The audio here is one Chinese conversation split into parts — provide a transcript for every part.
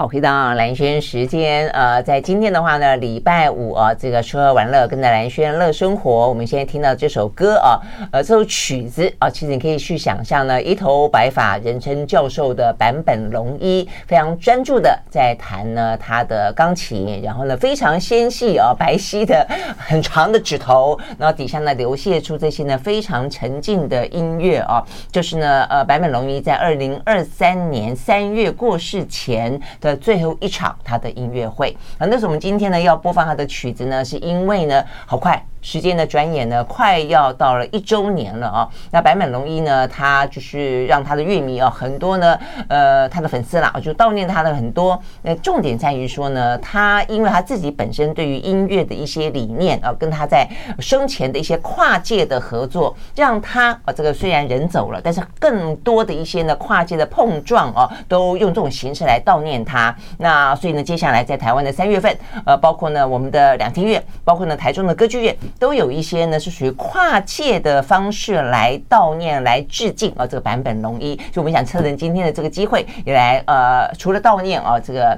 好，回到蓝轩时间，呃，在今天的话呢，礼拜五啊，这个吃喝玩乐，跟着蓝轩乐生活。我们现在听到这首歌啊，呃，这首曲子啊，其实你可以去想象呢，一头白发，人称教授的坂本龙一，非常专注的在弹呢他的钢琴，然后呢非常纤细啊，白皙的很长的指头，然后底下呢流泻出这些呢非常沉静的音乐啊，就是呢呃坂本龙一在二零二三年三月过世前的。最后一场他的音乐会啊，那是我们今天呢要播放他的曲子呢，是因为呢好快。时间的转眼呢，快要到了一周年了啊！那坂本龙一呢，他就是让他的乐迷啊，很多呢，呃，他的粉丝啦，就悼念他的很多。那重点在于说呢，他因为他自己本身对于音乐的一些理念啊，跟他在生前的一些跨界的合作，让他啊，这个虽然人走了，但是更多的一些呢跨界的碰撞啊，都用这种形式来悼念他。他那所以呢，接下来在台湾的三月份，呃，包括呢我们的两厅院，包括呢台中的歌剧院。都有一些呢，是属于跨界的方式来悼念、来致敬啊，这个版本龙一，所以我们想趁着今天的这个机会，也来呃，除了悼念啊，这个。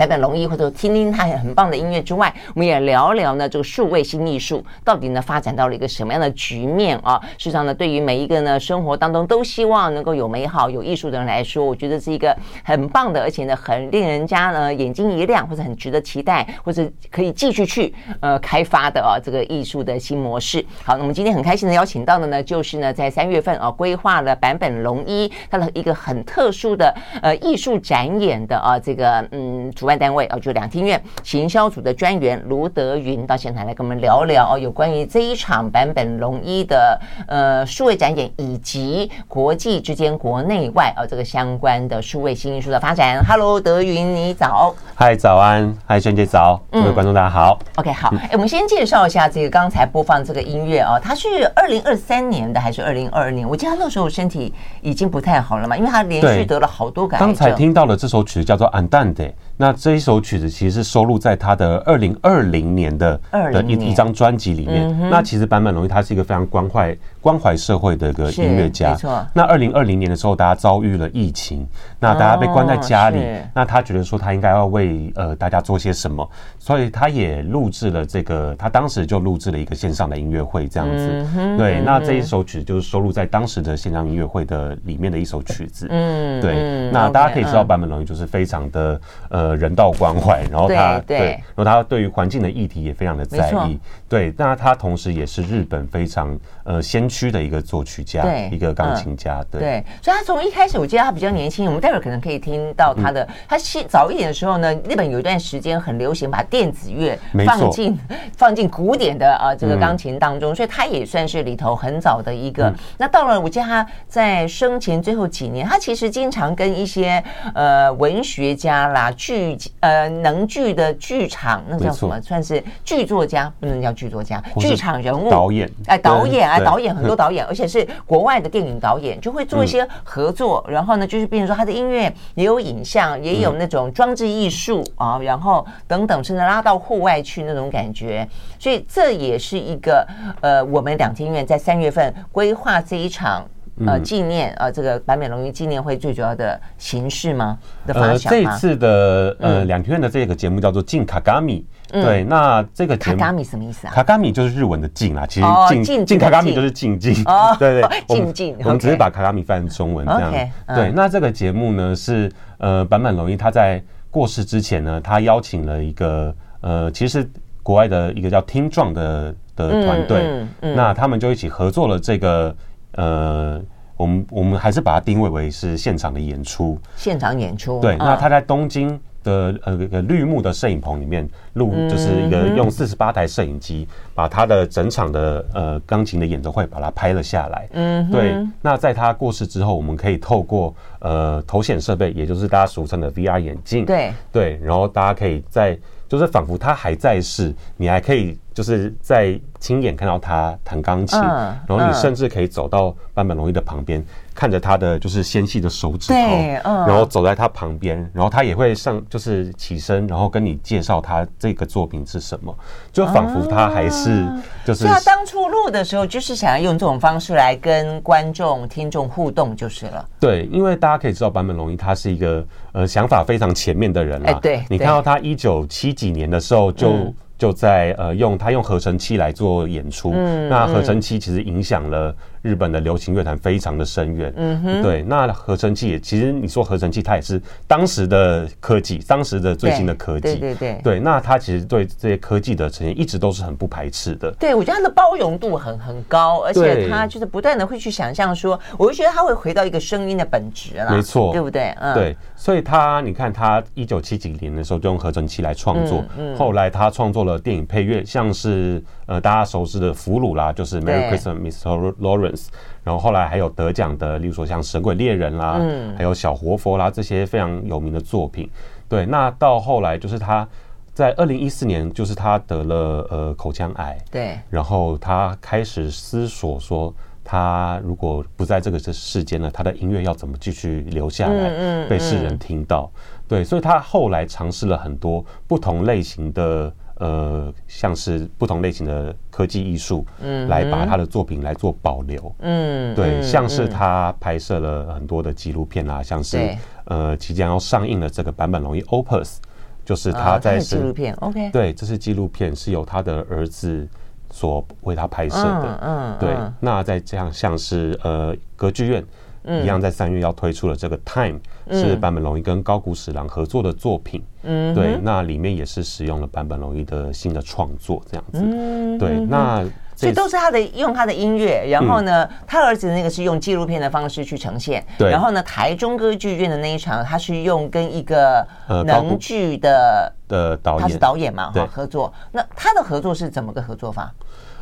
版本龙一，或者听听他很棒的音乐之外，我们也聊聊呢这个数位新艺术到底呢发展到了一个什么样的局面啊？事实上呢，对于每一个呢生活当中都希望能够有美好、有艺术的人来说，我觉得是一个很棒的，而且呢很令人家呢眼睛一亮，或者很值得期待，或者可以继续去呃开发的啊这个艺术的新模式。好，那我们今天很开心的邀请到的呢，就是呢在三月份啊规划了版本龙一他的一个很特殊的呃艺术展演的啊这个嗯主。单位哦，就两厅院行销组的专员卢德云到现场来跟我们聊聊哦，有关于这一场版本龙一的呃数位展演，以及国际之间国内外哦这个相关的数位新艺术的发展。Hello，德云，你早。嗨，早安。嗨，萱姐早。各位观众大家好。OK，好。哎，我们先介绍一下这个刚才播放这个音乐哦，它是二零二三年的还是二零二二年？我记得他那时候身体已经不太好了嘛，因为他连续得了好多个癌症。刚才听到的这首曲子叫做《Andante》。那这一首曲子其实是收录在他的二零二零年的的一一张专辑里面。那其实坂本龙一他是一个非常关怀关怀社会的一个音乐家。没错。那二零二零年的时候，大家遭遇了疫情，那大家被关在家里，那他觉得说他应该要为呃大家做些什么，所以他也录制了这个，他当时就录制了一个线上的音乐会这样子。对。那这一首曲就是收录在当时的线上音乐会的里面的一首曲子。嗯。对。那大家可以知道坂本龙一就是非常的呃。人道关怀，然后他对，对，然后他对于环境的议题也非常的在意，对。那他同时也是日本非常呃先驱的一个作曲家，对，一个钢琴家，对。对，所以他从一开始，我记得他比较年轻，我们待会儿可能可以听到他的。他早一点的时候呢，日本有一段时间很流行把电子乐放进放进古典的啊这个钢琴当中，所以他也算是里头很早的一个。那到了我记得他在生前最后几年，他其实经常跟一些呃文学家啦剧。剧呃能剧的剧场，那叫什么？算是剧作家，不能叫剧作家，剧场人物导演哎，导演啊，导演很多导演，而且是国外的电影导演，就会做一些合作。然后呢，就是比如说他的音乐也有影像，也有那种装置艺术啊，然后等等，甚至拉到户外去那种感觉。所以这也是一个呃，我们两厅院在三月份规划这一场。呃，纪念呃，这个坂本龙一纪念会最主要的形式吗？的发想吗？呃，这次的呃两厅院的这个节目叫做镜卡嘎米。对，那这个节目卡米什么意思啊？卡卡米就是日文的静啊，其实静静卡卡米就是静静。哦，对 对，静 静。我们只是把卡卡米翻成中文这样。对，那这个节目呢是呃坂本龙一他在过世之前呢，他邀请了一个呃，其实国外的一个叫 Team Drum 的的团队，那他们就一起合作了这个。呃，我们我们还是把它定位为是现场的演出，现场演出。对，那他在东京的呃个绿幕的摄影棚里面录，就是一个用四十八台摄影机把他的整场的呃钢琴的演奏会把它拍了下来。嗯，对。那在他过世之后，我们可以透过呃头显设备，也就是大家俗称的 VR 眼镜，对对，然后大家可以在就是仿佛他还在世，你还可以。就是在亲眼看到他弹钢琴，嗯、然后你甚至可以走到坂本龙一的旁边。看着他的就是纤细的手指头，嗯，然后走在他旁边，然后他也会上就是起身，然后跟你介绍他这个作品是什么，就仿佛他还是就是。他当初录的时候，就是想要用这种方式来跟观众、听众互动，就是了。对，因为大家可以知道坂本龙一他是一个呃想法非常前面的人了。对，你看到他一九七几年的时候就。就在呃用他用合成器来做演出，嗯，那合成器其实影响了日本的流行乐坛非常的深远，嗯哼，对，那合成器也其实你说合成器，它也是当时的科技，当时的最新的科技，对对对，对，那他其实对这些科技的呈现一直都是很不排斥的，对，我觉得它的包容度很很高，而且他就是不断的会去想象说，我就觉得他会回到一个声音的本质了，没错，对不对？嗯，对，所以他你看他一九七几年的时候就用合成器来创作，嗯，后来他创作了电影配乐。像是呃大家熟知的俘虏啦，就是《Merry Christmas, Mr. Lawrence》，然后后来还有得奖的，例如说像《神鬼猎人》啦，嗯，还有《小活佛》啦这些非常有名的作品。对，那到后来就是他在二零一四年，就是他得了呃口腔癌，对，然后他开始思索说，他如果不在这个这世间了，他的音乐要怎么继续留下来，被世人听到？对，所以他后来尝试了很多不同类型的。呃，像是不同类型的科技艺术，嗯，来把他的作品来做保留，嗯，对，像是他拍摄了很多的纪录片啊，像是呃即将要上映的这个版本龙一 Opus，就是他在纪录片，OK，对，这是纪录片，是由他的儿子所为他拍摄的，嗯，对，那在这样像是呃歌剧院。一样在三月要推出了这个《Time》，是坂本龙一跟高谷史郎合作的作品。嗯，对，那里面也是使用了坂本龙一的新的创作，这样子。嗯，对，那所以都是他的用他的音乐，然后呢，他儿子那个是用纪录片的方式去呈现。对，然后呢，台中歌剧院的那一场，他是用跟一个能剧的的导演，他是导演嘛，哈，合作。那他的合作是怎么个合作法？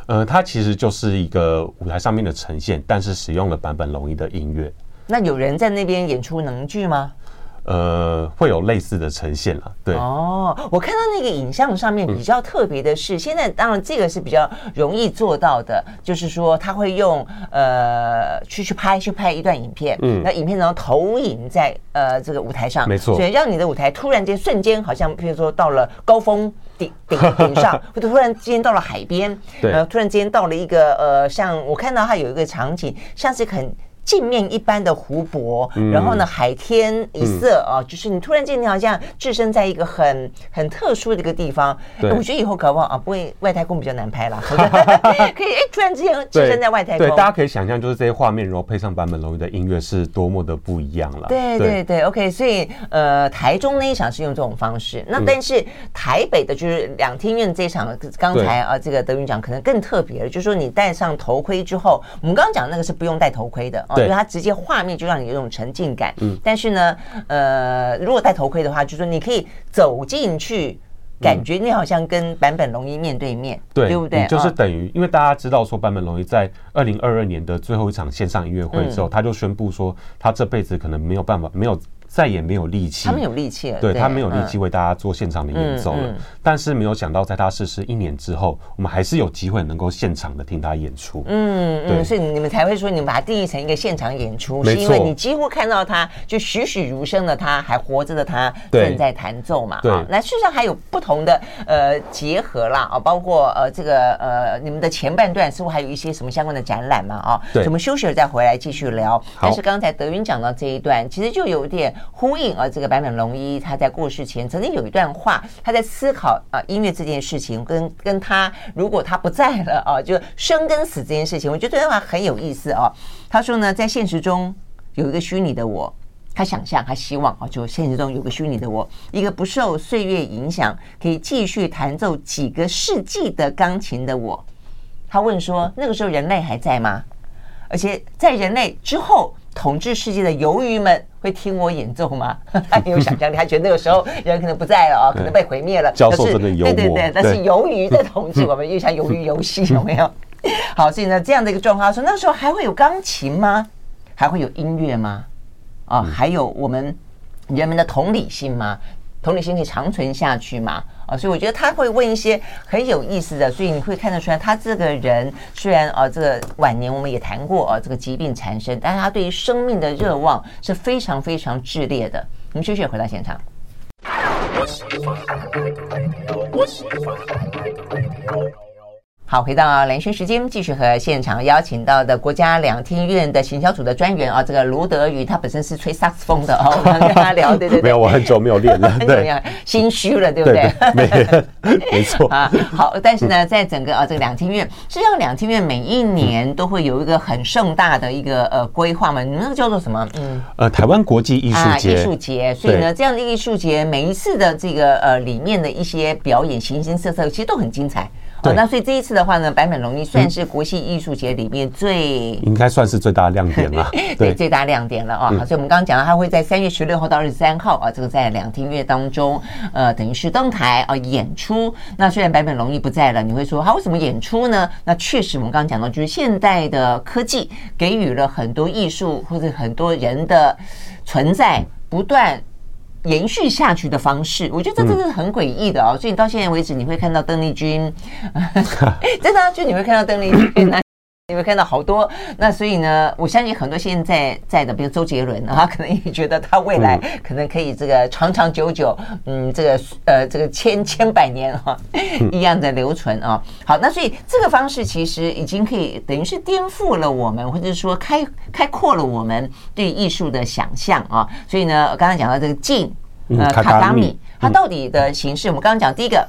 呃，它其实就是一个舞台上面的呈现，但是使用了版本龙一的音乐。那有人在那边演出能剧吗？呃，会有类似的呈现了，对。哦，我看到那个影像上面比较特别的是，嗯、现在当然这个是比较容易做到的，就是说他会用呃去去拍去拍一段影片，嗯，那影片然后投影在呃这个舞台上，没错，所以让你的舞台突然间瞬间好像，譬如说到了高峰。顶顶顶上，或者突然之间到了海边，对，呃，突然之间到了一个呃，像我看到它有一个场景，像是很。镜面一般的湖泊，然后呢，海天一色啊，就是你突然间你好像置身在一个很很特殊的一个地方。我觉得以后搞不好啊，不会外太空比较难拍了，可以哎，突然之间置身在外太空。对，大家可以想象，就是这些画面，然后配上版本龙一的音乐，是多么的不一样了。对对对，OK，所以呃，台中那一场是用这种方式，那但是台北的就是两厅院这一场，刚才啊，这个德云讲可能更特别了，就是说你戴上头盔之后，我们刚刚讲那个是不用戴头盔的。因为它直接画面就让你有种沉浸感，嗯，但是呢，呃，如果戴头盔的话，就是说你可以走进去，感觉你好像跟坂本龙一面对面，对，对不对？就是等于，因为大家知道说坂本龙一在二零二二年的最后一场线上音乐会之后，他就宣布说他这辈子可能没有办法没有。再也没有力气，他们有力气了。对，他没有力气为大家做现场的演奏了。但是没有想到，在他逝世一年之后，我们还是有机会能够现场的听他演出。嗯嗯，所以你们才会说，你们把它定义成一个现场演出，是因为你几乎看到他就栩栩如生的他还活着的他正在弹奏嘛。对，那事实上还有不同的呃结合啦啊，包括呃这个呃你们的前半段似乎还有一些什么相关的展览嘛啊。对，我们休息了再回来继续聊。但是刚才德云讲到这一段，其实就有点。呼应啊，这个坂本龙一他在过世前曾经有一段话，他在思考啊音乐这件事情，跟跟他如果他不在了啊，就生跟死这件事情，我觉得这段话很有意思啊。他说呢，在现实中有一个虚拟的我，他想象，他希望啊，就现实中有个虚拟的我，一个不受岁月影响，可以继续弹奏几个世纪的钢琴的我。他问说，那个时候人类还在吗？而且在人类之后。统治世界的鱿鱼们会听我演奏吗？他有想象力，他觉得那个时候人可能不在了啊，可能被毁灭了。教授真的幽默。对对对，但是由于在统治我们，又像鱿鱼游戏，有没有？好，所以呢，这样的一个状况，说那时候还会有钢琴吗？还会有音乐吗？啊，还有我们人们的同理心吗？同理心可以长存下去嘛？啊，所以我觉得他会问一些很有意思的，所以你会看得出来，他这个人虽然啊，这个晚年我们也谈过啊，这个疾病缠身，但是他对于生命的热望是非常非常炽烈的。我们继续回到现场。好，回到兰萱时间，继续和现场邀请到的国家两厅院的行销组的专员啊，这个卢德瑜，他本身是吹萨克斯风的哦，我们跟他 聊，对对对，没有，我很久没有练了，对，心虚了，对不对？没 没错啊。好，但是呢，在整个啊这个两厅院，实际上两厅院每一年都会有一个很盛大的一个呃规划嘛，你们那个叫做什么？嗯，呃，台湾国际艺术节，啊、艺术节。所以呢，这样的艺术节每一次的这个呃里面的一些表演，形形色色，其实都很精彩。哦，那所以这一次的话呢，坂本龙一算是国际艺术节里面最应该算是最大的亮点了，对，最大亮点了啊！好，所以我们刚刚讲到，他会在三月十六号到二十三号啊，这个在两厅院当中，呃，等于是登台啊演出。那虽然坂本龙一不在了，你会说他为什么演出呢？那确实我们刚刚讲到，就是现代的科技给予了很多艺术或者很多人的存在不断。延续下去的方式，我觉得这真的是很诡异的哦。所以你到现在为止，你会看到邓丽君，真的就你会看到邓丽君，你会看到好多。那所以呢，我相信很多现在在的，比如周杰伦啊，可能也觉得他未来可能可以这个长长久久，嗯，这个呃这个千千百年哈一样的留存啊。好，那所以这个方式其实已经可以等于是颠覆了我们，或者说开开阔了我们对艺术的想象啊。所以呢，刚才讲到这个镜。呃，卡达米，它到底的形式，我们刚刚讲第一个，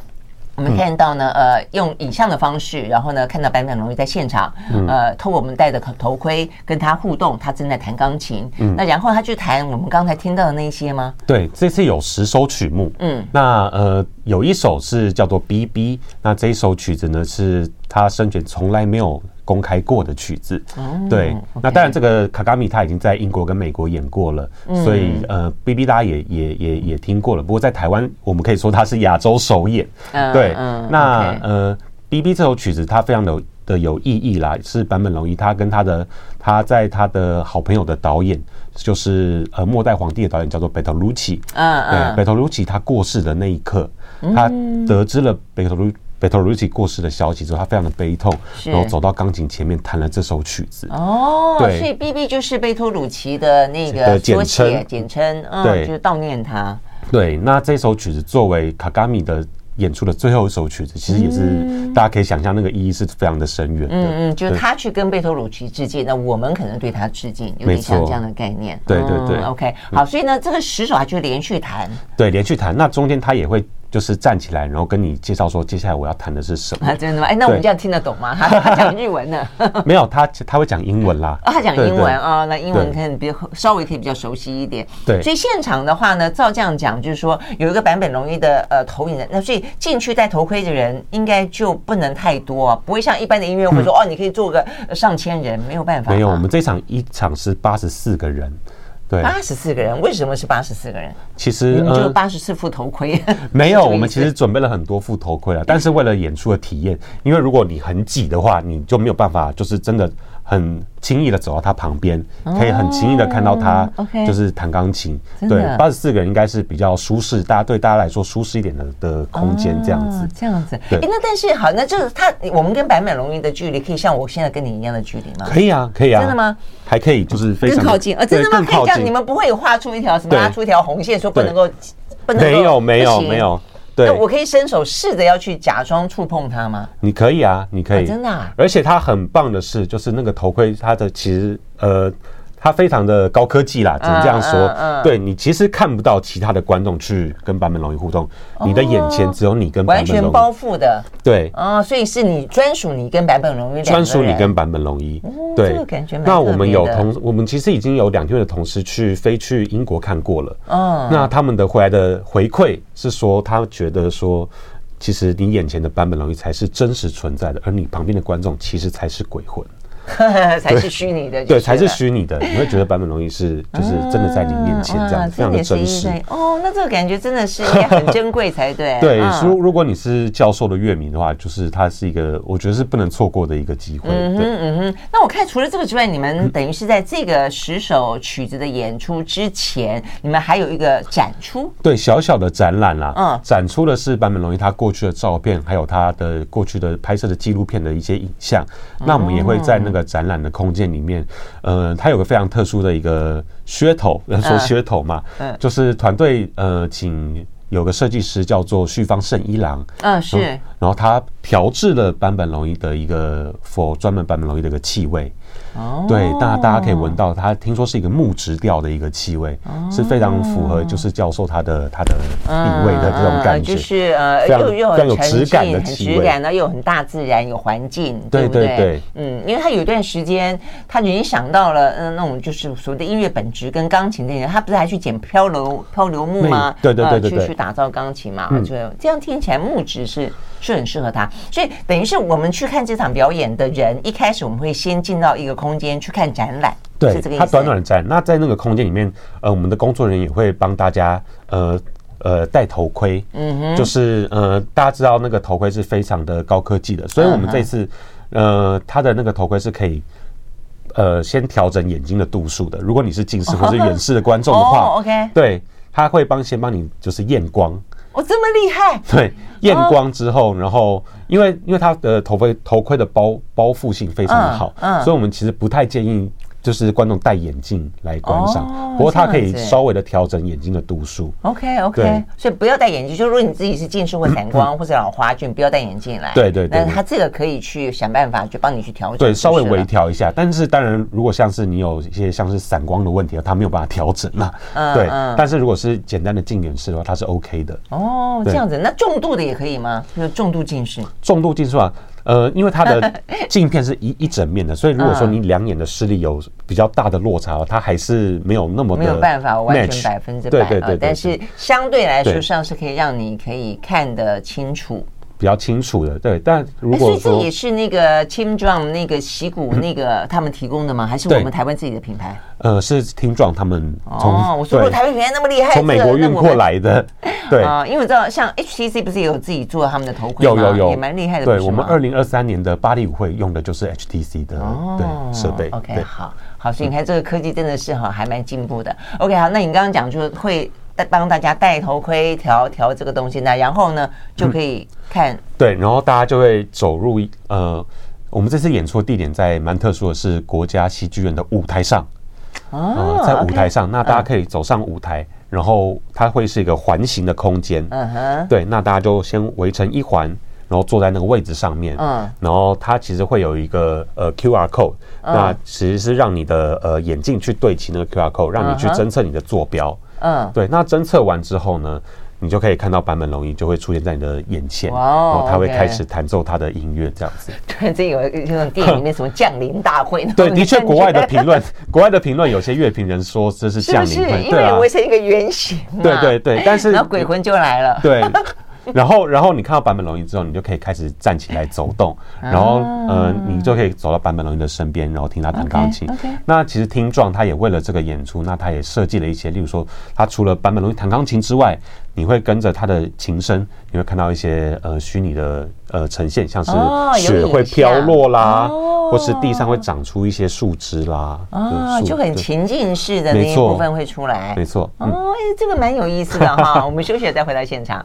我们看到呢，呃，用影像的方式，然后呢，看到坂本龙一在现场，呃，透过我们戴的头盔跟他互动，他正在弹钢琴，那然后他去弹我们刚才听到的那一些吗？对，这次有十首曲目，嗯，那呃，有一首是叫做 BB，那这一首曲子呢，是他生前从来没有。公开过的曲子，对，那当然这个卡卡米他已经在英国跟美国演过了，所以呃，B B 大家也也也也听过了。不过在台湾，我们可以说它是亚洲首演，对。那呃，B B 这首曲子它非常的的有意义啦，是坂本龙一他跟他的他在他的好朋友的导演，就是呃末代皇帝的导演叫做贝托鲁奇，嗯对，贝托鲁奇他过世的那一刻，他得知了贝托鲁。贝托鲁奇过世的消息之后，他非常的悲痛，然后走到钢琴前面弹了这首曲子。哦，对，所以 BB 就是贝托鲁奇的那个简称，简称，嗯，对，就是悼念他。对，那这首曲子作为卡嘎米的演出的最后一首曲子，其实也是大家可以想象那个意义是非常的深远。嗯嗯，就是他去跟贝托鲁奇致敬，那我们可能对他致敬，有点像这样的概念。对对对，OK，好，所以呢，这个十首他就连续弹，对，连续弹，那中间他也会。就是站起来，然后跟你介绍说，接下来我要谈的是什么？啊、真的吗？哎，那我们这样听得懂吗？他他讲日文呢？没有，他他会讲英文啦。哦，他讲英文啊、哦，那英文可能比较稍微可以比较熟悉一点。对，所以现场的话呢，照这样讲，就是说有一个版本容易的呃投影的，那所以进去戴头盔的人应该就不能太多，啊，不会像一般的音乐会说、嗯、哦，你可以坐个上千人，没有办法。没有，我们这场一场是八十四个人。对，八十四个人，为什么是八十四个人？其实就八十四副头盔。没有，我们其实准备了很多副头盔了，但是为了演出的体验，因为如果你很挤的话，你就没有办法，就是真的。很轻易的走到他旁边，可以很轻易的看到他，就是弹钢琴。对，八十四个人应该是比较舒适，大家对大家来说舒适一点的的空间，这样子。这样子。哎，那但是好，那就是他，我们跟白美龙一的距离可以像我现在跟你一样的距离吗？可以啊，可以啊。真的吗？还可以，就是非常更靠近啊！真的吗？可以这样，你们不会有画出一条什么拉出一条红线，说不能够，不能够，没有，没有，没有。对，我可以伸手试着要去假装触碰它吗？你可以啊，你可以，啊、真的、啊。而且它很棒的是，就是那个头盔，它的其实呃。它非常的高科技啦，只能这样说。嗯，对，你其实看不到其他的观众去跟坂本龙一互动，你的眼前只有你跟坂本龙一。完全包覆的。对。啊，所以是你专属你跟坂本龙一。专属你跟坂本龙一。对。这个感觉蛮特别的。那我们有同，我们其实已经有两天的同事去飞去英国看过了。嗯。那他们的回来的回馈是说，他觉得说，其实你眼前的坂本龙一才是真实存在的，而你旁边的观众其实才是鬼魂。才是虚拟的，对，才是虚拟的。你会觉得坂本龙一是 就是真的在你面前这样，非常的真实。哦，那这个感觉真的是应该很珍贵才对。对，如如果你是教授的乐迷的话，就是它是一个我觉得是不能错过的一个机会。嗯哼嗯哼。那我看除了这个之外，你们等于是在这个十首曲子的演出之前，你们还有一个展出？对，小小的展览啦。嗯，展出的是坂本龙一他过去的照片，还有他的过去的拍摄的纪录片的一些影像。那我们也会在那个展览的空间里面，呃，它有个非常特殊的一个噱头，说噱头嘛，嗯，就是团队呃，请有个设计师叫做旭方胜一郎，嗯，是，然后他调制了坂本龙一的一个 for 专门坂本龙一的一个气味。哦，对，大家大家可以闻到，它听说是一个木质调的一个气味，是非常符合就是教授他的他的品味的这种感觉，就是呃又又很有质感的气味，质感呢又很大自然有环境，对对对？嗯，因为他有一段时间他已经想到了嗯那种就是所谓的音乐本质跟钢琴那些，他不是还去捡漂流漂流木吗？对对对对，去去打造钢琴嘛，就这样听起来木质是是很适合他，所以等于是我们去看这场表演的人，一开始我们会先进到一个空间去看展览，对，是这个意思。它短短的展，那在那个空间里面，呃，我们的工作人员也会帮大家，呃呃，戴头盔，嗯哼，就是呃，大家知道那个头盔是非常的高科技的，所以我们这次，呃，它的那个头盔是可以，呃，先调整眼睛的度数的。如果你是近视或是远视的观众的话，哦，OK，对，他会帮先帮你就是验光。哦，这么厉害！对，验光之后，然后因为因为他的头盔头盔的包包覆性非常的好，所以我们其实不太建议。就是观众戴眼镜来观赏，不过它可以稍微的调整眼睛的度数。OK OK，所以不要戴眼镜。就如果你自己是近视或散光 或者老花眼，不要戴眼镜来。对对对。但是它这个可以去想办法，去帮你去调整。对，稍微微调一下。但是当然，如果像是你有一些像是散光的问题，它没有办法调整嘛。对。但是如果是简单的近远视的话，它是 OK 的。哦，这样子。那重度的也可以吗？就是重度近视。重度近视啊。呃，因为它的 镜片是一一整面的，所以如果说你两眼的视力有比较大的落差，它还是没有那么的没有办法完全百分之百。对对对，但是相对来说上是可以让你可以看得清楚。比较清楚的，对，但如果说，所以这也是那个 Team Drum 那个习鼓那个 他们提供的吗？还是我们台湾自己的品牌？呃，是 Team Drum 他们哦，我说如果台湾品牌那么厉害，从美国运过来的，对啊，因为我知道像 HTC 不是也有自己做他们的头盔吗？有有有，也蛮厉害的。对，我们二零二三年的巴黎舞会用的就是 HTC 的对设备。OK，好好，所以你看这个科技真的是哈还蛮进步的。OK，好，那你刚刚讲就是会。帮大家戴头盔调调这个东西呢，然后呢就可以看、嗯、对，然后大家就会走入呃，我们这次演出的地点在蛮特殊的，是国家戏剧院的舞台上哦、呃，在舞台上，okay, 那大家可以走上舞台，嗯、然后它会是一个环形的空间，嗯哼，对，那大家就先围成一环，然后坐在那个位置上面，嗯，然后它其实会有一个呃 QR code，嗯、那其实是让你的呃眼镜去对齐那个 QR code，让你去侦测你的坐标。嗯，对，那侦测完之后呢，你就可以看到版本龙一就会出现在你的眼前，哇哦，然后他会开始弹奏他的音乐，这样子。对，这有一种电影里面什么降临大会。对，的确，国外的评论，国外的评论，有些乐评人说这是降临会，是不是？因为围成一个圆形。对对对，但是然后鬼魂就来了。对。然后，然后你看到版本龙一之后，你就可以开始站起来走动，然后，呃，你就可以走到版本龙一的身边，然后听他弹钢琴。那其实 Team Drum 他也为了这个演出，那他也设计了一些，例如说，他除了版本龙一弹钢琴之外，你会跟着他的琴声，你会看到一些呃虚拟的呃呈现，像是雪会飘落啦，或是地上会长出一些树枝啦，啊，就很情境式的那一部分会出来。没错，哦，这个蛮有意思的哈。我们休息了再回到现场。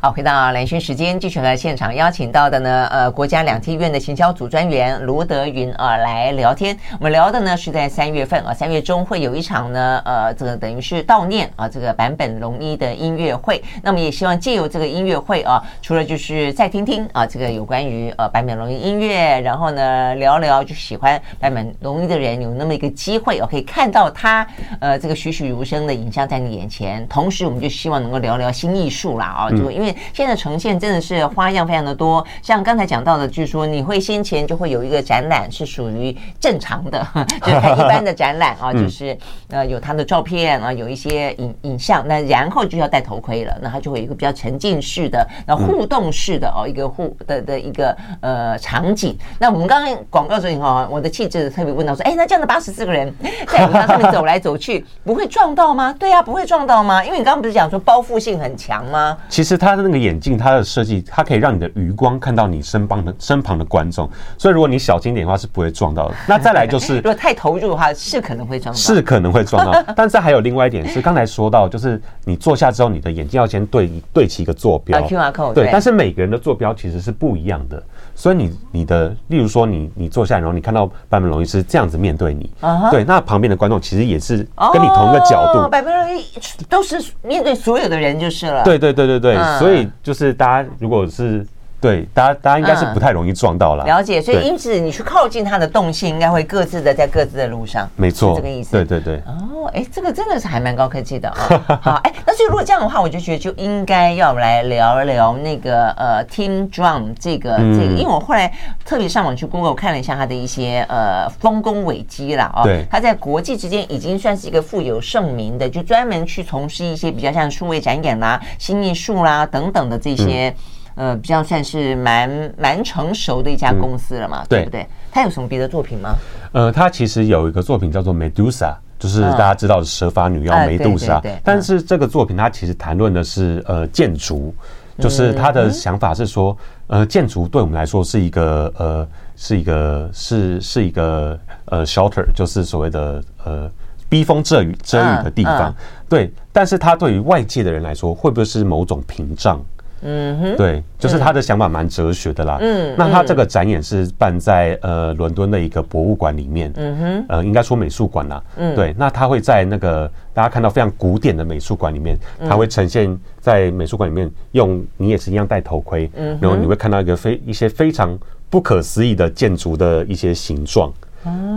好，回到蓝轩时间，继续和现场邀请到的呢，呃，国家两厅院的行销组专员卢德云啊来聊天。我们聊的呢是在三月份啊，三月中会有一场呢，呃，这个等于是悼念啊，这个坂本龙一的音乐会。那么也希望借由这个音乐会啊，除了就是再听听啊，这个有关于呃坂本龙一音乐，然后呢聊聊就喜欢坂本龙一的人有那么一个机会哦，可以看到他呃这个栩栩如生的影像在你眼前。同时，我们就希望能够聊聊新艺术啦啊，就因为。为现在呈现真的是花样非常的多。像刚才讲到的，就是说你会先前就会有一个展览是属于正常的，就是一般的展览啊，就是呃有他的照片啊，有一些影影像，那然后就要戴头盔了，那他就会有一个比较沉浸式的、那互动式的哦一个互的的一个呃场景。那我们刚刚广告时候哈，我的气质特别问到说，哎，那这样的八十四个人在舞台上面走来走去，不会撞到吗？对呀、啊，不会撞到吗？因为你刚刚不是讲说包覆性很强吗？其实它的那个眼镜，它的设计，它可以让你的余光看到你身旁的身旁的观众，所以如果你小心点的话，是不会撞到的。那再来就是，如果太投入的话，是可能会撞到，是可能会撞到。但是还有另外一点是，刚才说到，就是你坐下之后，你的眼镜要先对对齐一个坐标，QR code，对。但是每个人的坐标其实是不一样的。所以你你的，例如说你你坐下来，然后你看到坂本龙一是这样子面对你，uh huh. 对，那旁边的观众其实也是跟你同一个角度，坂本龙一都是面对所有的人就是了。对对对对对，uh. 所以就是大家如果是。对，大家大家应该是不太容易撞到了。了解，所以因此你去靠近它的动线，应该会各自的在各自的路上。没错，这个意思。对对对。哦，哎，这个真的是还蛮高科技的啊。好，哎，那所以如果这样的话，我就觉得就应该要来聊一聊那个呃，Team Drum 这个这个，因为我后来特别上网去 Google 看了一下它的一些呃丰功伟绩啦。哦。对。它在国际之间已经算是一个富有盛名的，就专门去从事一些比较像数位展演啦、新艺术啦等等的这些。呃，比较算是蛮蛮成熟的一家公司了嘛，嗯、对不对？他有什么别的作品吗？呃，他其实有一个作品叫做《Medusa》，就是大家知道的蛇发女妖梅杜莎。但是这个作品它其实谈论的是呃建筑，就是他的想法是说，呃，建筑对我们来说是一个呃是一个是是一个呃 shelter，就是所谓的呃避风遮雨遮雨的地方。对，但是它对于外界的人来说，会不会是某种屏障？嗯哼，对，就是他的想法蛮哲学的啦。嗯，那他这个展演是办在呃伦敦的一个博物馆里面。嗯哼，呃，应该说美术馆啦。嗯，对，那他会在那个大家看到非常古典的美术馆里面，他会呈现在美术馆里面，用你也是一样戴头盔，嗯，然后你会看到一个非一些非常不可思议的建筑的一些形状。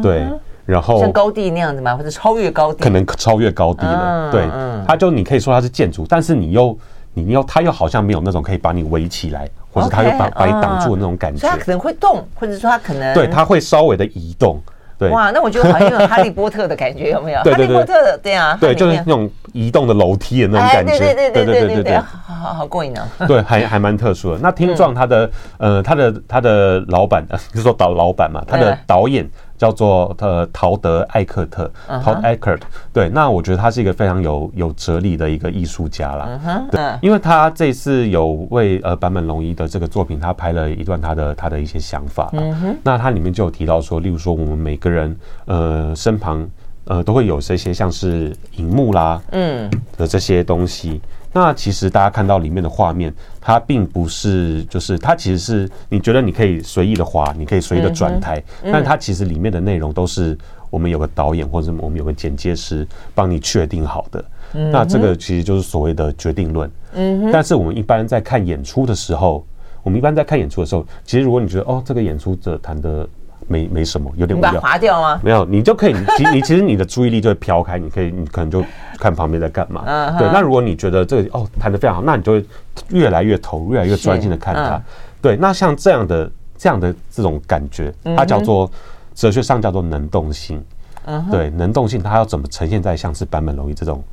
对，然后像高地那样子吗？或者超越高地？可能超越高地了。对，他就你可以说它是建筑，但是你又。你要，他又好像没有那种可以把你围起来，或者他又把把你挡住的那种感觉。所以他可能会动，或者说他可能对，他会稍微的移动。对，哇，那我觉得好像有哈利波特的感觉，有没有？对对对，哈利波特的，对啊，对，就是那种移动的楼梯的那种感觉。对对对对对对，好好好过瘾啊。对，还还蛮特殊的。那听状他的呃，他的他的老板，就是说导老板嘛，他的导演。叫做呃陶德艾克特陶德艾克特，对，那我觉得他是一个非常有有哲理的一个艺术家啦。Uh. 对，因为他这次有为呃坂本龙一的这个作品，他拍了一段他的他的一些想法。嗯哼、uh，huh. 那他里面就有提到说，例如说我们每个人呃身旁呃都会有这些像是荧幕啦，嗯的这些东西。那其实大家看到里面的画面，它并不是，就是它其实是你觉得你可以随意的滑，你可以随意的转台，但它其实里面的内容都是我们有个导演或者我们有个剪接师帮你确定好的。那这个其实就是所谓的决定论。嗯，但是我们一般在看演出的时候，我们一般在看演出的时候，其实如果你觉得哦，这个演出者弹的。没没什么，有点无聊。划掉吗？没有，你就可以，其你其实你的注意力就会飘开，你可以，你可能就看旁边在干嘛。嗯，对。那如果你觉得这个哦弹得非常好，那你就会越来越投入，越来越专心的看它。对，那像这样的这样的这种感觉，它叫做哲学上叫做能动性。嗯，对，能动性它要怎么呈现在像是坂本龙一这种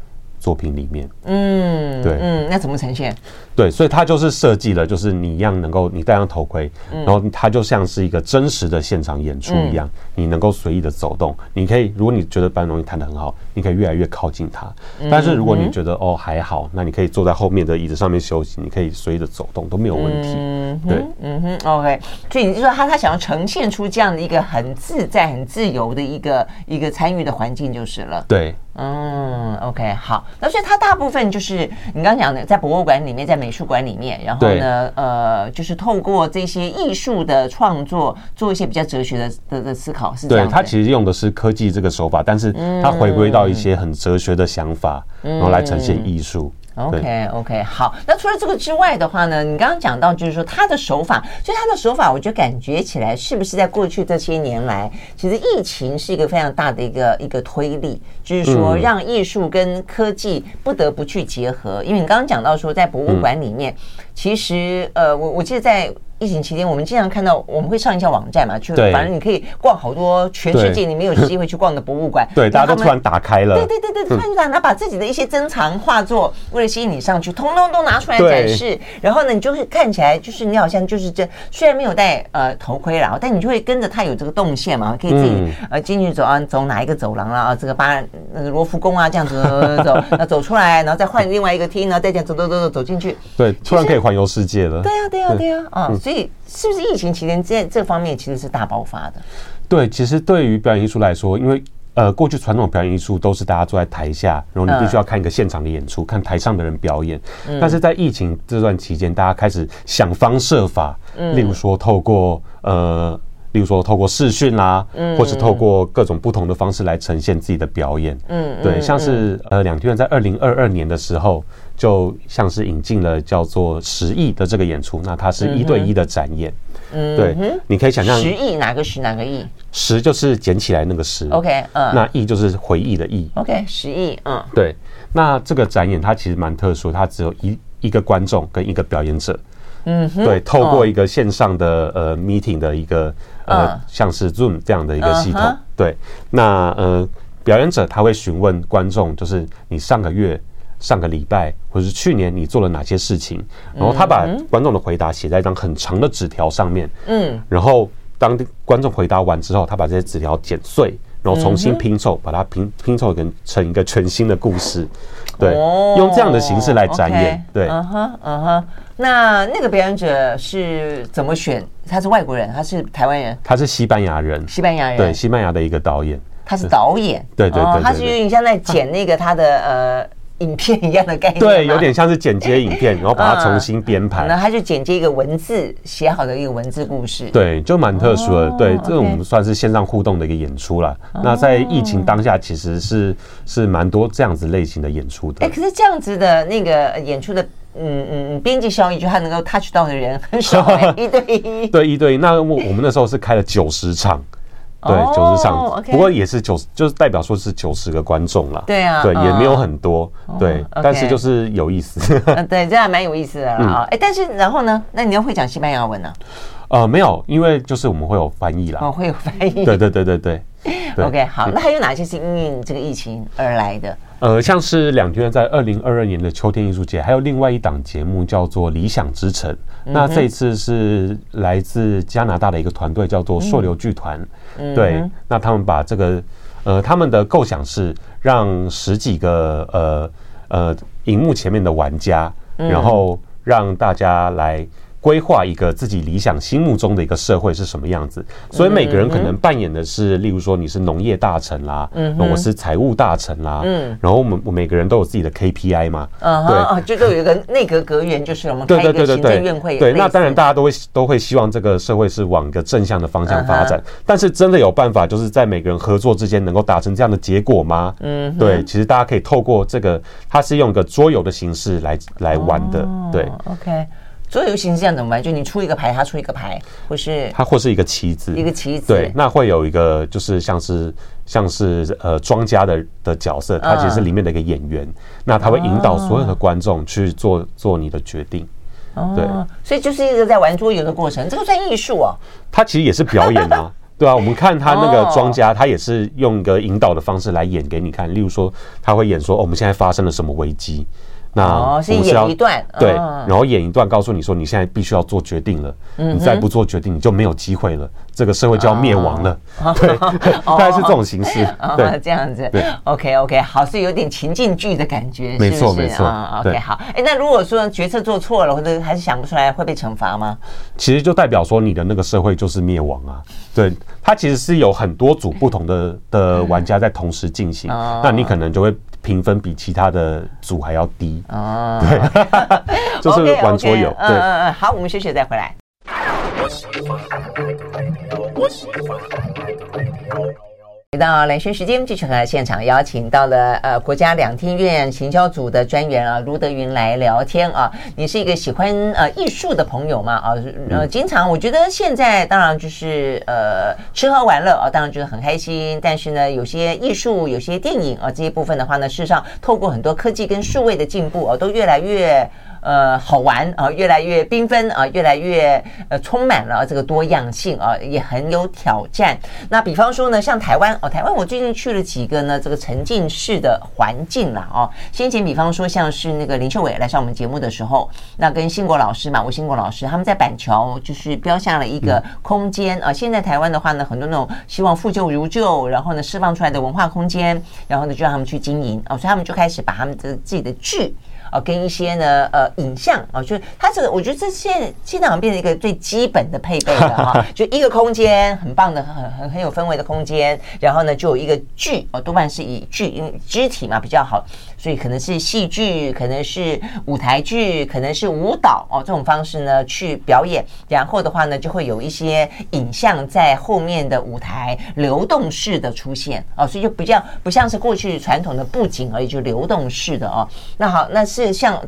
作品里面？嗯，对，嗯，那怎么呈现？对，所以它就是设计了，就是你一样能够你戴上头盔，然后它就像是一个真实的现场演出一样，你能够随意的走动。你可以，如果你觉得坂本龙一弹得很好，你可以越来越靠近它。但是如果你觉得哦还好，那你可以坐在后面的椅子上面休息，你可以随意的走动都没有问题。对，嗯哼，OK。所以你就说他他想要呈现出这样的一个很自在、很自由的一个一个参与的环境就是了。对，嗯，OK，好。那所以它大部分就是你刚刚讲的，在博物馆里面，在美。术馆里面，然后呢，呃，就是透过这些艺术的创作，做一些比较哲学的的的思考，是这样。对，它其实用的是科技这个手法，但是它回归到一些很哲学的想法，嗯、然后来呈现艺术。OK OK，好。那除了这个之外的话呢，你刚刚讲到就是说他的手法，所以他的手法，我就感觉起来是不是在过去这些年来，其实疫情是一个非常大的一个一个推力，就是说让艺术跟科技不得不去结合。因为你刚刚讲到说在博物馆里面，其实呃，我我记得在。疫情期间，我们经常看到，我们会上一下网站嘛，就反正你可以逛好多全世界你没有机会去逛的博物馆。对，大家都突然打开了。对对对对，突然就拿把自己的一些珍藏画作，为了吸引你上去，通通都拿出来展示。然后呢，你就会看起来就是你好像就是这，虽然没有戴呃头盔了，但你就会跟着它有这个动线嘛，可以自己呃进去走啊，走哪一个走廊啦啊，这个巴那个罗浮宫啊这样子走走 走，那走出来，然后再换另外一个厅，然后再这样走走走走走进去。对，突然可以环游世界了。对呀对呀对呀啊！所以是不是疫情期间这这方面其实是大爆发的？对，其实对于表演艺术来说，因为呃，过去传统表演艺术都是大家坐在台下，然后你必须要看一个现场的演出，看台上的人表演。但是在疫情这段期间，大家开始想方设法，例如说透过呃。例如说，透过视讯啦，或是透过各种不同的方式来呈现自己的表演。嗯，对，像是呃，两厅院在二零二二年的时候，就像是引进了叫做十亿的这个演出，那它是一对一的展演。嗯，对，你可以想象十亿哪个十哪个亿？十就是捡起来那个十。OK，嗯，那亿就是回忆的忆。OK，十亿，嗯，对。那这个展演它其实蛮特殊，它只有一一个观众跟一个表演者。嗯，对，透过一个线上的呃 meeting 的一个。呃，像是 Zoom 这样的一个系统，uh. 对，那呃，表演者他会询问观众，就是你上个月、上个礼拜或者是去年你做了哪些事情，然后他把观众的回答写在一张很长的纸条上面，嗯，然后当观众回答完之后，他把这些纸条剪碎，然后重新拼凑，把它拼拼凑成成一个全新的故事，对，用这样的形式来展演，对，嗯哼，嗯哼。那那个表演者是怎么选？他是外国人，他是台湾人？他是西班牙人。西班牙人，对，西班牙的一个导演。他是导演，对对对，他是有点像在剪那个他的呃影片一样的概念。对，有点像是剪接影片，然后把它重新编排。那他就剪接一个文字写好的一个文字故事。对，就蛮特殊的。对，这种算是线上互动的一个演出了。那在疫情当下，其实是是蛮多这样子类型的演出的。哎，可是这样子的那个演出的。嗯嗯，边际效益就他能够 touch 到的人很少，一对一，对一对一。那我我们那时候是开了九十场，对九十场，不过也是九十，就是代表说是九十个观众了。对啊，对，也没有很多，对，但是就是有意思。对，这样蛮有意思的啊。哎，但是然后呢？那你又会讲西班牙文呢？呃，没有，因为就是我们会有翻译啦。哦，会有翻译。对对对对对。OK，好，那还有哪些是因应这个疫情而来的？呃，像是两厅院在二零二二年的秋天艺术节，还有另外一档节目叫做《理想之城》。嗯、那这一次是来自加拿大的一个团队，叫做硕流剧团。嗯、对，那他们把这个呃，他们的构想是让十几个呃呃荧幕前面的玩家，然后让大家来。规划一个自己理想心目中的一个社会是什么样子，所以每个人可能扮演的是，例如说你是农业大臣啦，嗯，我是财务大臣啦，嗯，然后我们每个人都有自己的 KPI 嘛，嗯，对，就都有一个内阁阁员，就是我们 开一个行政院会，对，那当然大家都会都会希望这个社会是往一个正向的方向发展，但是真的有办法就是在每个人合作之间能够达成这样的结果吗？嗯，对，其实大家可以透过这个，它是用一个桌游的形式来来玩的，对，OK。桌游形式这样怎么玩？就你出一个牌，他出一个牌，或是他或是一个棋子，一个棋子。对，那会有一个就是像是像是呃庄家的的角色，他其实是里面的一个演员，嗯、那他会引导所有的观众去做做你的决定。哦，对，所以就是一直在玩桌游的过程，这个算艺术哦。他其实也是表演啊，对啊，我们看他那个庄家，他也是用一个引导的方式来演给你看。例如说，他会演说，哦，我们现在发生了什么危机。那哦，是演一段，对，然后演一段，告诉你说你现在必须要做决定了，你再不做决定，你就没有机会了，这个社会就要灭亡了。对，大概是这种形式。对，这样子。对，OK OK，好，是有点情境剧的感觉，没错没错。OK，好。哎，那如果说决策做错了，或者还是想不出来，会被惩罚吗？其实就代表说你的那个社会就是灭亡啊。对，它其实是有很多组不同的的玩家在同时进行，那你可能就会。评分比其他的组还要低啊，对，就是玩桌游。对，嗯嗯嗯，好，我们休息再回来。回到蓝轩时间，继续和现场邀请到了呃国家两厅院行销组的专员啊卢德云来聊天啊。你是一个喜欢呃艺术的朋友嘛啊？呃，经常我觉得现在当然就是呃吃喝玩乐啊，当然觉得很开心。但是呢，有些艺术、有些电影啊这些部分的话呢，事实上透过很多科技跟数位的进步啊，都越来越。呃，好玩啊，越来越缤纷啊，越来越呃充满了这个多样性啊，也很有挑战。那比方说呢，像台湾哦，台湾我最近去了几个呢，这个沉浸式的环境了哦。先前比方说像是那个林秀伟来上我们节目的时候，那跟兴国老师嘛，吴兴国老师他们在板桥就是标下了一个空间啊。现在台湾的话呢，很多那种希望复旧如旧，然后呢释放出来的文化空间，然后呢就让他们去经营哦，所以他们就开始把他们的自己的剧。啊，跟一些呢，呃，影像啊，就是它这个，我觉得这现现在好像变成一个最基本的配备了哈，就一个空间很棒的，很很很有氛围的空间，然后呢，就有一个剧哦，多半是以剧，因为肢体嘛比较好。所以可能是戏剧，可能是舞台剧，可能是舞蹈哦，这种方式呢去表演，然后的话呢就会有一些影像在后面的舞台流动式的出现哦，所以就比较不像是过去传统的布景而已，就流动式的哦。那好，那是是像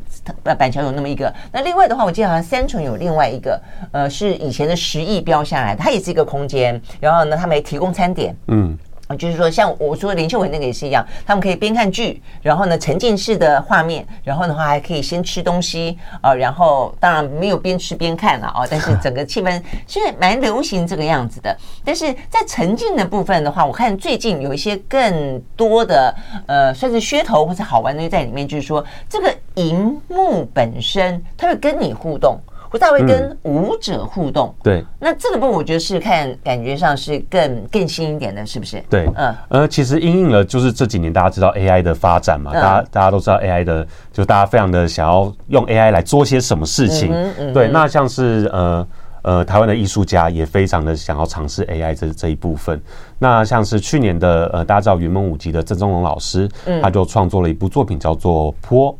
板桥有那么一个，那另外的话，我记得好像三重有另外一个，呃，是以前的十亿标下来，它也是一个空间，然后呢，他们提供餐点，嗯。就是说，像我说林秀伟那个也是一样，他们可以边看剧，然后呢沉浸式的画面，然后的话还可以先吃东西啊，然后当然没有边吃边看了啊，但是整个气氛是蛮流行这个样子的。但是在沉浸的部分的话，我看最近有一些更多的呃，算是噱头或者好玩的在里面，就是说这个荧幕本身它会跟你互动。不太会跟舞者互动，嗯、对，那这个部分我觉得是看感觉上是更更新一点的，是不是？对，嗯，呃，其实因应了就是这几年大家知道 AI 的发展嘛，嗯、大家大家都知道 AI 的，就大家非常的想要用 AI 来做些什么事情，嗯嗯、对，那像是呃呃台湾的艺术家也非常的想要尝试 AI 这这一部分，那像是去年的呃大家知道云门舞集的郑宗龙老师，嗯、他就创作了一部作品叫做波。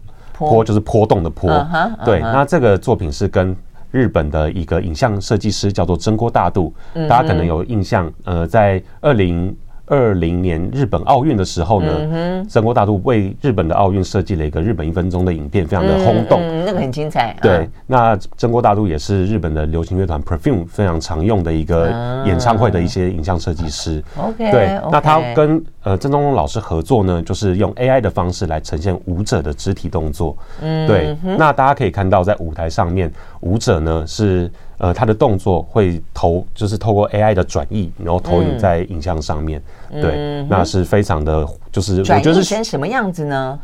波就是波动的波，对。那这个作品是跟日本的一个影像设计师叫做真锅大度，大家可能有印象，呃，在二零。二零年日本奥运的时候呢，曾国大度为日本的奥运设计了一个日本一分钟的影片，非常的轰动，嗯，那个很精彩。对，那真锅大度也是日本的流行乐团 Perfume 非常常用的一个演唱会的一些影像设计师。OK，对，那他跟呃郑中龙老师合作呢，就是用 AI 的方式来呈现舞者的肢体动作。嗯，对，那大家可以看到在舞台上面，舞者呢是。呃，他的动作会投，就是透过 AI 的转译，然后投影在影像上面。嗯、对，那是非常的，就是我觉得是转什么样子呢？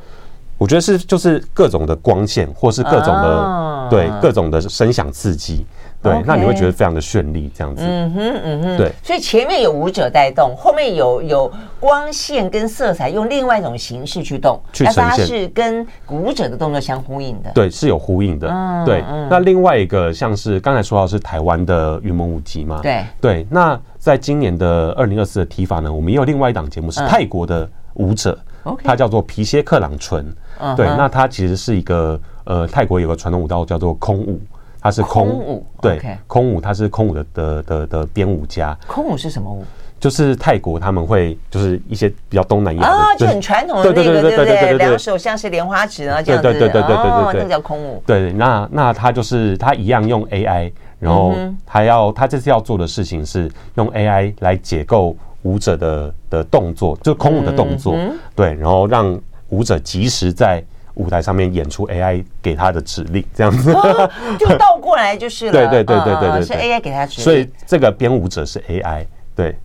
我觉得是就是各种的光线，或是各种的、哦、对各种的声响刺激。对.那你会觉得非常的绚丽，这样子。嗯哼，嗯哼，对。所以前面有舞者带动，后面有有光线跟色彩，用另外一种形式去动，去呈现，它是跟舞者的动作相呼应的。对，是有呼应的。嗯，对。那另外一个像是刚才说到是台湾的云门舞集嘛？对对。那在今年的二零二四的提法呢，我们也有另外一档节目是泰国的舞者，嗯、他叫做皮歇克朗纯。嗯、对，那他其实是一个呃，泰国有个传统舞蹈叫做空舞。它是空舞，对，空舞，它是空舞的的的的编舞家。空舞是什么舞？就是泰国他们会就是一些比较东南亚啊，就很传统的那个，对对对？两手像是莲花指啊，这样子。对对对对对对对，那个叫空舞。对，那那他就是他一样用 AI，然后他要他这次要做的事情是用 AI 来解构舞者的的动作，就空舞的动作，对，然后让舞者及时在。舞台上面演出 AI 给他的指令，这样子、哦、就倒过来就是了。对对对对对对，对，是 AI 给他指令。所以这个编舞者是 AI，对，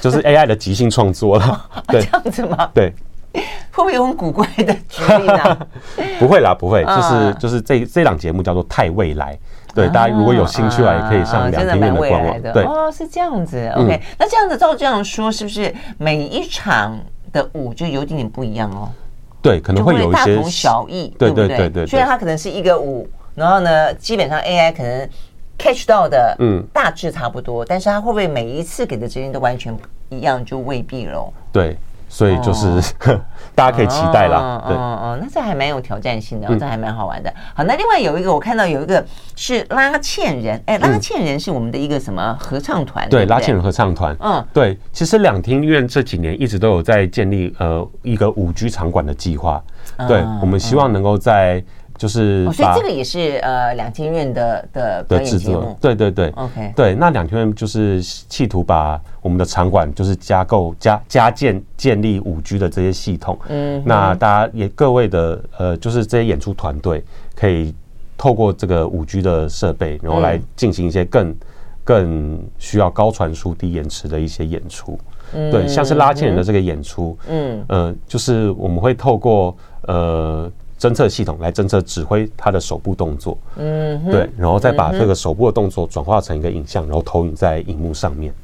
就是 AI 的即兴创作了。对，这样子吗？对，会不会有很古怪的指令啊？不会啦，不会，就是就是这这档节目叫做《太未来》，对，大家如果有兴趣啊，也可以上两厅院的官网。对，哦，是这样子。OK，那这样子照这样说，是不是每一场的舞就有点点不一样哦？对，可能会有一些大同小异，对不对？对对对。虽然它可能是一个五，然后呢，基本上 AI 可能 catch 到的，嗯，大致差不多，但是它会不会每一次给的指令都完全一样，就未必喽。对。所以就是、哦、大家可以期待啦。哦对哦，哦，那这还蛮有挑战性的，哦，这还蛮好玩的。嗯、好，那另外有一个我看到有一个是拉纤人，哎，拉纤人是我们的一个什么合唱团？对，拉纤人合唱团。嗯，对，其实两厅院这几年一直都有在建立呃一个五 G 场馆的计划。对，嗯、我们希望能够在。就是、哦，所以这个也是呃两千院的的的制作，对对对，OK，对，那两千院就是企图把我们的场馆就是加购加加建建立五 G 的这些系统，嗯，那大家也各位的呃就是这些演出团队可以透过这个五 G 的设备，然后来进行一些更更需要高传输低延迟的一些演出，嗯，对，像是拉纤人的这个演出，嗯。呃，就是我们会透过呃。侦测系统来侦测指挥他的手部动作，嗯，对，然后再把这个手部的动作转化成一个影像，然后投影在荧幕上面。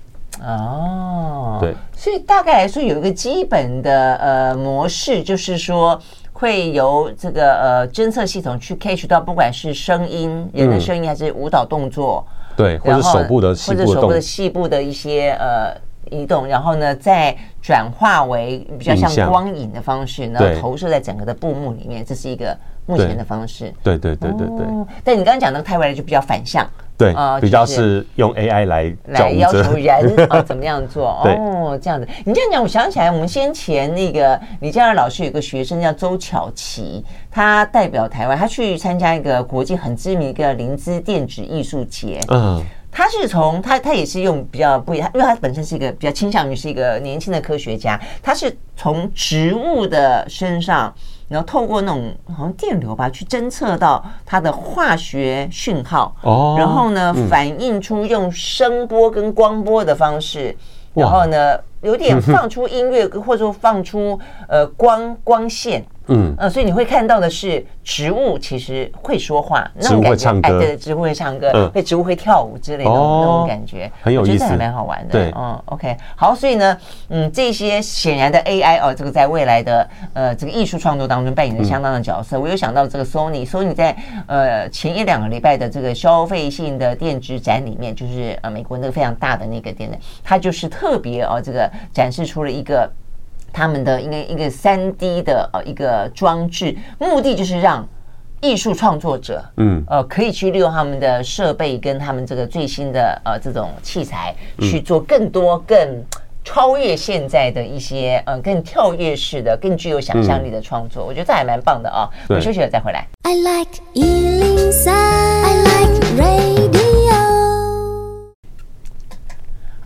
哦，对，所以大概来说有一个基本的呃模式，就是说会由这个呃侦测系统去 catch 到，不管是声音、人的声音，还是舞蹈动作，对，或者手部的或者手部的细部的一些呃。移动，然后呢，再转化为比较像光影的方式，然后投射在整个的布幕里面，这是一个目前的方式。对对对对对。但你刚刚讲的太未来就比较反向，对，比较是用 AI 来来要求人啊 怎么样做哦，这样子。你这样讲，我想起来，我们先前那个李佳儿老师有个学生叫周巧琪，他代表台湾，他去参加一个国际很知名一个灵芝电子艺术节。嗯。他是从他他也是用比较不一样，因为他本身是一个比较倾向于是一个年轻的科学家，他是从植物的身上，然后透过那种好像电流吧，去侦测到它的化学讯号，哦，然后呢，反映出用声波跟光波的方式，然后呢，有点放出音乐或者说放出呃光光线。嗯呃，所以你会看到的是植物其实会说话，那种感觉，哎，对，植物会唱歌，对，植物会跳舞之类的那种感觉，很有意思，还蛮好玩的。对，嗯，OK，好，所以呢，嗯，这些显然的 AI 哦，这个在未来的呃这个艺术创作当中扮演着相当的角色。我有想到这个 Sony，Sony 在呃前一两个礼拜的这个消费性的电子展里面，就是呃美国那个非常大的那个电子，它就是特别哦这个展示出了一个。他们的应该一个三 D 的呃一个装置，目的就是让艺术创作者，嗯呃可以去利用他们的设备跟他们这个最新的呃这种器材去做更多更超越现在的一些呃更跳跃式的、更具有想象力的创作。我觉得这还蛮棒的啊！我们休息了再回来。I like 103, I like radio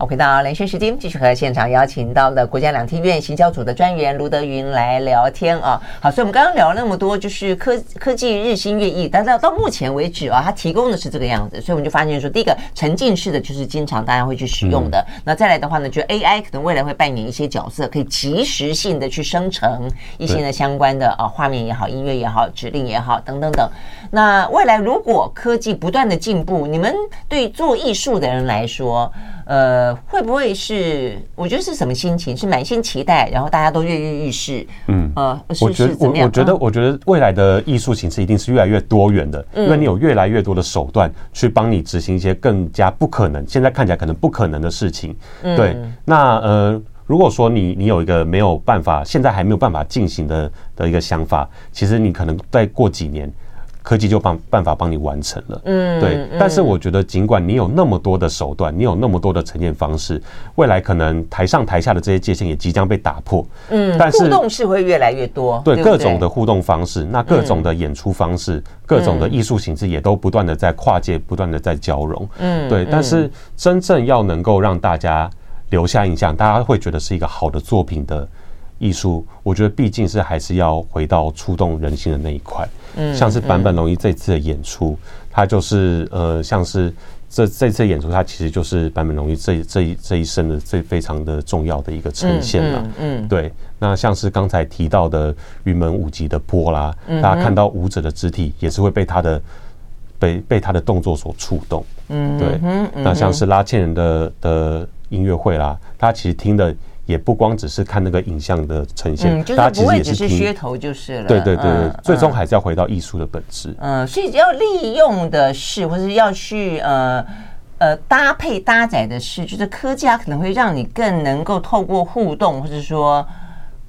好，回到连线时间，继续和现场邀请到了国家两厅院行销组的专员卢德云来聊天啊。好，所以我们刚刚聊了那么多，就是科科技日新月异，但是到目前为止啊，它提供的是这个样子，所以我们就发现说，第一个沉浸式的就是经常大家会去使用的。嗯、那再来的话呢，就 AI 可能未来会扮演一些角色，可以即时性的去生成一些呢相关的啊画面也好、音乐也好、指令也好等等等。那未来如果科技不断的进步，你们对做艺术的人来说，呃，会不会是？我觉得是什么心情？是满心期待，然后大家都跃跃欲试。嗯，呃，我觉得，我我觉得，我觉得未来的艺术形式一定是越来越多元的，因为你有越来越多的手段去帮你执行一些更加不可能，现在看起来可能不可能的事情。对，那呃，如果说你你有一个没有办法，现在还没有办法进行的的一个想法，其实你可能再过几年。科技就帮办法帮你完成了，嗯，对。但是我觉得，尽管你有那么多的手段，你有那么多的呈现方式，未来可能台上台下的这些界限也即将被打破，嗯。但是互动是会越来越多，对各种的互动方式，那各种的演出方式，各种的艺术形式也都不断的在跨界，不断的在交融，嗯，对。但是真正要能够让大家留下印象，大家会觉得是一个好的作品的艺术，我觉得毕竟是还是要回到触动人心的那一块。嗯，像是坂本龙一这次的演出，他就是呃，像是这这次演出，它其实就是坂本龙一这这一这一生的最非常的重要的一个呈现了。嗯，对。那像是刚才提到的云门舞集的波啦，大家看到舞者的肢体也是会被他的被被他的动作所触动。嗯，对。那像是拉纤人的的音乐会啦，大家其实听的。也不光只是看那个影像的呈现，大家其实也是噱头就是了。对对对，最终还是要回到艺术的本质。嗯，所以要利用的是，或者要去呃呃搭配搭载的是，就是科技它，可能会让你更能够透过互动，或者说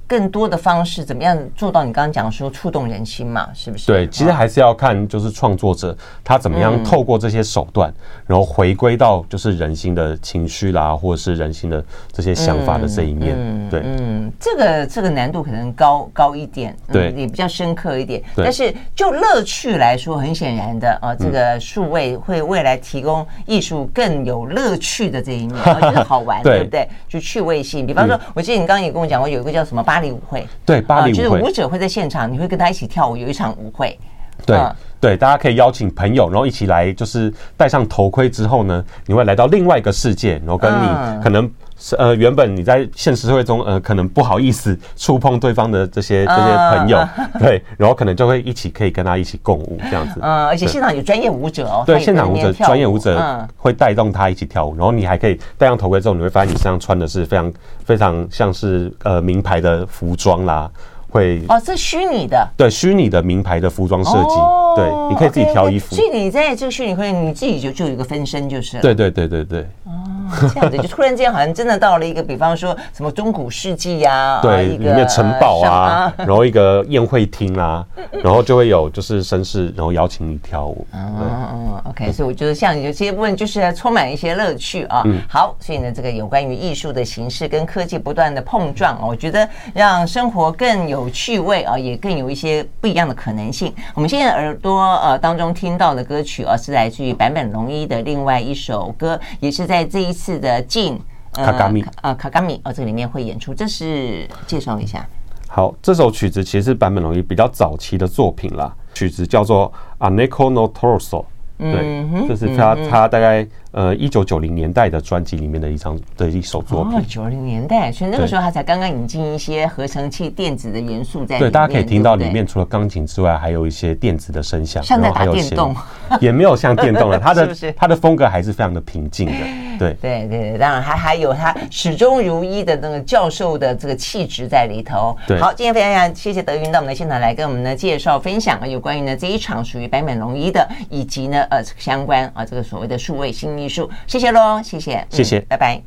更多的方式，怎么样做到你刚刚讲说触动人心嘛？是不是？对，其实还是要看就是创作者他怎么样透过这些手段，然后回归到就是人心的情绪啦，或者是人心的这些想法的这一面。对，嗯，这个这个难度可能高高一点，对，也比较深刻一点。但是就乐趣来说，很显然的啊，这个数位会未来提供艺术更有乐趣的这一面，就是好玩，对不对？就趣味性。比方说，我记得你刚刚也跟我讲过，有一个叫什么巴黎舞会，对，巴黎舞会，就是舞者会在现场，你会跟他一起跳舞，有一场舞会。对对，大家可以邀请朋友，然后一起来，就是戴上头盔之后呢，你会来到另外一个世界，然后跟你可能是呃原本你在现实社会中呃可能不好意思触碰对方的这些这些朋友，对，然后可能就会一起可以跟他一起共舞这样子。嗯，而且现场有专业舞者哦，对，现场舞者专业舞者会带动他一起跳舞，然后你还可以戴上头盔之后，你会发现你身上穿的是非常非常像是呃名牌的服装啦。会哦，是虚拟的，对，虚拟的名牌的服装设计，对，你可以自己挑衣服。所以你在这个虚拟会，你自己就就有一个分身，就是对对对对对。哦，这样子就突然间好像真的到了一个，比方说什么中古世纪呀，对，里面城堡啊，然后一个宴会厅啊，然后就会有就是绅士，然后邀请你跳舞。嗯嗯，OK，所以我觉得像有些部分就是充满一些乐趣啊。嗯，好，所以呢，这个有关于艺术的形式跟科技不断的碰撞，我觉得让生活更有。趣味啊，也更有一些不一样的可能性。我们现在耳朵呃当中听到的歌曲啊，是来自于坂本龙一的另外一首歌，也是在这一次的镜卡卡米啊卡卡米哦这里面会演出。这是介绍一下。好，这首曲子其实是坂本龙一比较早期的作品啦，曲子叫做《Aneko no Torso》。对，这是他他大概呃一九九零年代的专辑里面的一张的一首作品。九零年代，所以那个时候他才刚刚引进一些合成器电子的元素在里面。对，大家可以听到里面除了钢琴之外，还有一些电子的声响，像在打电动，也没有像电动了。他的他的风格还是非常的平静的。对对对，当然还还有他始终如一的那个教授的这个气质在里头。好，今天非常谢谢德云到我们的现场来跟我们呢介绍分享有关于呢这一场属于白美龙一的，以及呢。呃，相关啊，这个所谓的数位新艺术，谢谢喽，谢谢，谢谢，拜拜。